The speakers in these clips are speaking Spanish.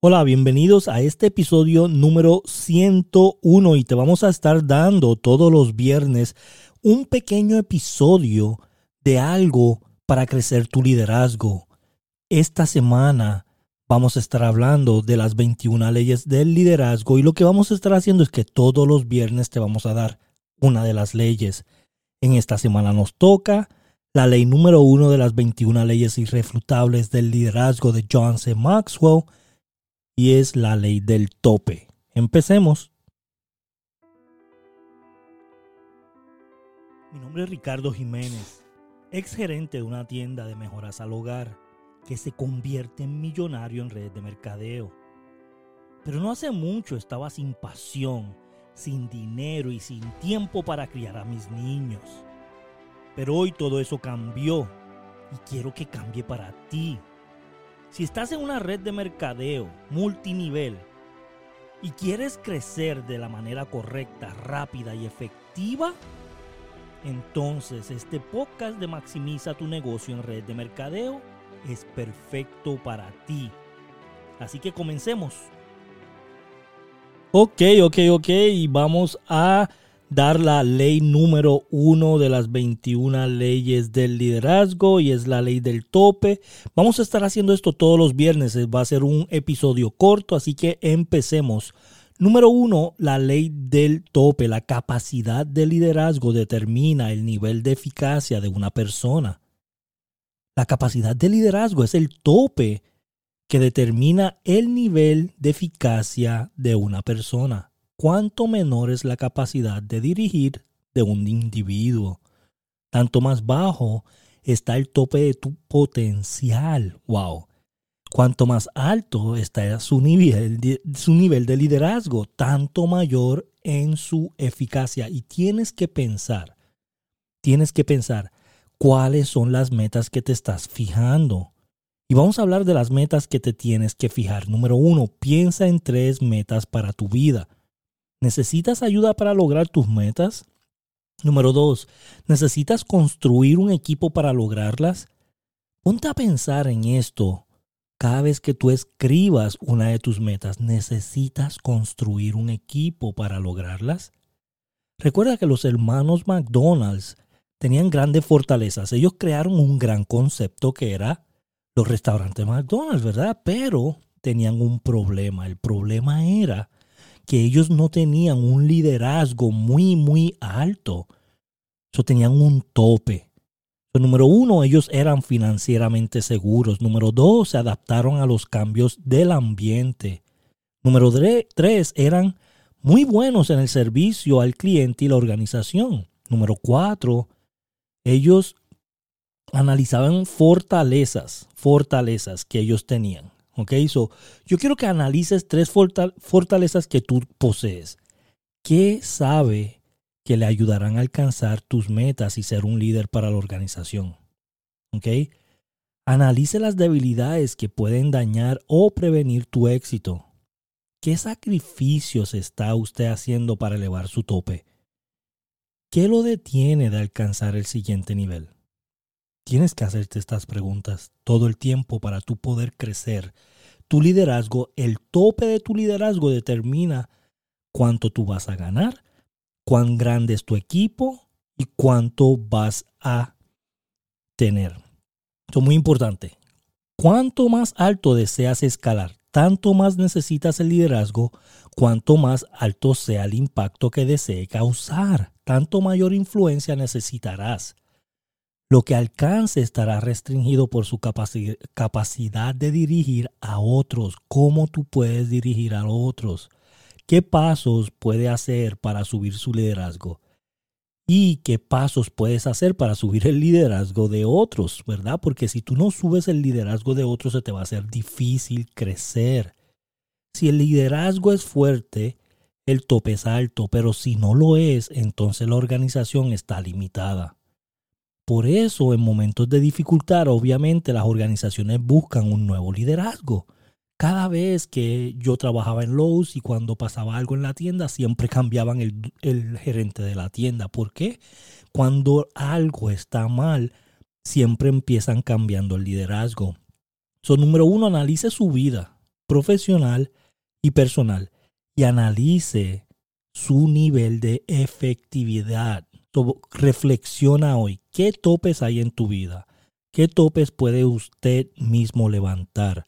Hola, bienvenidos a este episodio número 101 y te vamos a estar dando todos los viernes un pequeño episodio de algo para crecer tu liderazgo. Esta semana vamos a estar hablando de las 21 leyes del liderazgo y lo que vamos a estar haciendo es que todos los viernes te vamos a dar una de las leyes. En esta semana nos toca la ley número uno de las 21 leyes irrefutables del liderazgo de John C. Maxwell y es la ley del tope. Empecemos. Mi nombre es Ricardo Jiménez, ex gerente de una tienda de mejoras al hogar que se convierte en millonario en redes de mercadeo. Pero no hace mucho estaba sin pasión, sin dinero y sin tiempo para criar a mis niños. Pero hoy todo eso cambió y quiero que cambie para ti. Si estás en una red de mercadeo multinivel y quieres crecer de la manera correcta, rápida y efectiva, entonces este podcast de Maximiza tu negocio en red de mercadeo es perfecto para ti. Así que comencemos. Ok, ok, ok. Y vamos a dar la ley número uno de las 21 leyes del liderazgo y es la ley del tope. Vamos a estar haciendo esto todos los viernes, va a ser un episodio corto, así que empecemos. Número uno, la ley del tope. La capacidad de liderazgo determina el nivel de eficacia de una persona. La capacidad de liderazgo es el tope que determina el nivel de eficacia de una persona cuanto menor es la capacidad de dirigir de un individuo, tanto más bajo está el tope de tu potencial. Wow. Cuanto más alto está su nivel, su nivel de liderazgo, tanto mayor en su eficacia. Y tienes que pensar, tienes que pensar cuáles son las metas que te estás fijando. Y vamos a hablar de las metas que te tienes que fijar. Número uno, piensa en tres metas para tu vida. ¿Necesitas ayuda para lograr tus metas? Número dos, ¿necesitas construir un equipo para lograrlas? Ponte a pensar en esto. Cada vez que tú escribas una de tus metas, ¿necesitas construir un equipo para lograrlas? Recuerda que los hermanos McDonald's tenían grandes fortalezas. Ellos crearon un gran concepto que era los restaurantes McDonald's, ¿verdad? Pero tenían un problema. El problema era que ellos no tenían un liderazgo muy, muy alto. Eso tenían un tope. número uno, ellos eran financieramente seguros. Número dos, se adaptaron a los cambios del ambiente. Número tres, eran muy buenos en el servicio al cliente y la organización. Número cuatro, ellos analizaban fortalezas, fortalezas que ellos tenían. Ok, so yo quiero que analices tres fortalezas que tú posees. ¿Qué sabe que le ayudarán a alcanzar tus metas y ser un líder para la organización? Ok, analice las debilidades que pueden dañar o prevenir tu éxito. ¿Qué sacrificios está usted haciendo para elevar su tope? ¿Qué lo detiene de alcanzar el siguiente nivel? Tienes que hacerte estas preguntas todo el tiempo para tú poder crecer. Tu liderazgo, el tope de tu liderazgo determina cuánto tú vas a ganar, cuán grande es tu equipo y cuánto vas a tener. Esto es muy importante. Cuanto más alto deseas escalar, tanto más necesitas el liderazgo, cuanto más alto sea el impacto que desee causar, tanto mayor influencia necesitarás. Lo que alcance estará restringido por su capacidad de dirigir a otros. ¿Cómo tú puedes dirigir a otros? ¿Qué pasos puede hacer para subir su liderazgo? ¿Y qué pasos puedes hacer para subir el liderazgo de otros? ¿Verdad? Porque si tú no subes el liderazgo de otros, se te va a hacer difícil crecer. Si el liderazgo es fuerte, el tope es alto, pero si no lo es, entonces la organización está limitada. Por eso, en momentos de dificultad, obviamente las organizaciones buscan un nuevo liderazgo. Cada vez que yo trabajaba en Lowe's y cuando pasaba algo en la tienda, siempre cambiaban el, gerente de la tienda. ¿Por qué? Cuando algo está mal, siempre empiezan cambiando el liderazgo. So, número uno, analice su vida. profesional y personal y analice su nivel de efectividad. Reflexiona hoy, ¿qué topes hay en tu vida? ¿Qué topes puede usted mismo levantar?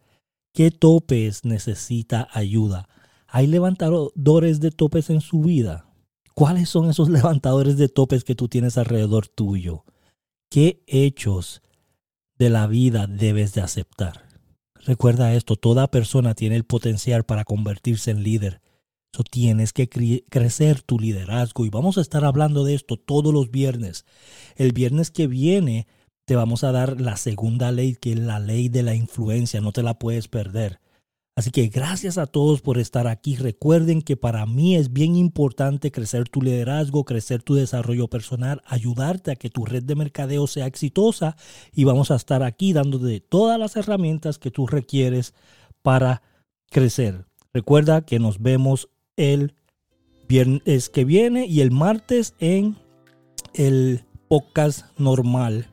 ¿Qué topes necesita ayuda? ¿Hay levantadores de topes en su vida? ¿Cuáles son esos levantadores de topes que tú tienes alrededor tuyo? ¿Qué hechos de la vida debes de aceptar? Recuerda esto, toda persona tiene el potencial para convertirse en líder. So, tienes que crecer tu liderazgo y vamos a estar hablando de esto todos los viernes. El viernes que viene te vamos a dar la segunda ley, que es la ley de la influencia, no te la puedes perder. Así que gracias a todos por estar aquí. Recuerden que para mí es bien importante crecer tu liderazgo, crecer tu desarrollo personal, ayudarte a que tu red de mercadeo sea exitosa y vamos a estar aquí dándote todas las herramientas que tú requieres para crecer. Recuerda que nos vemos el viernes que viene y el martes en el podcast normal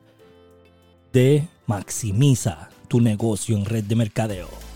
de Maximiza tu negocio en red de mercadeo.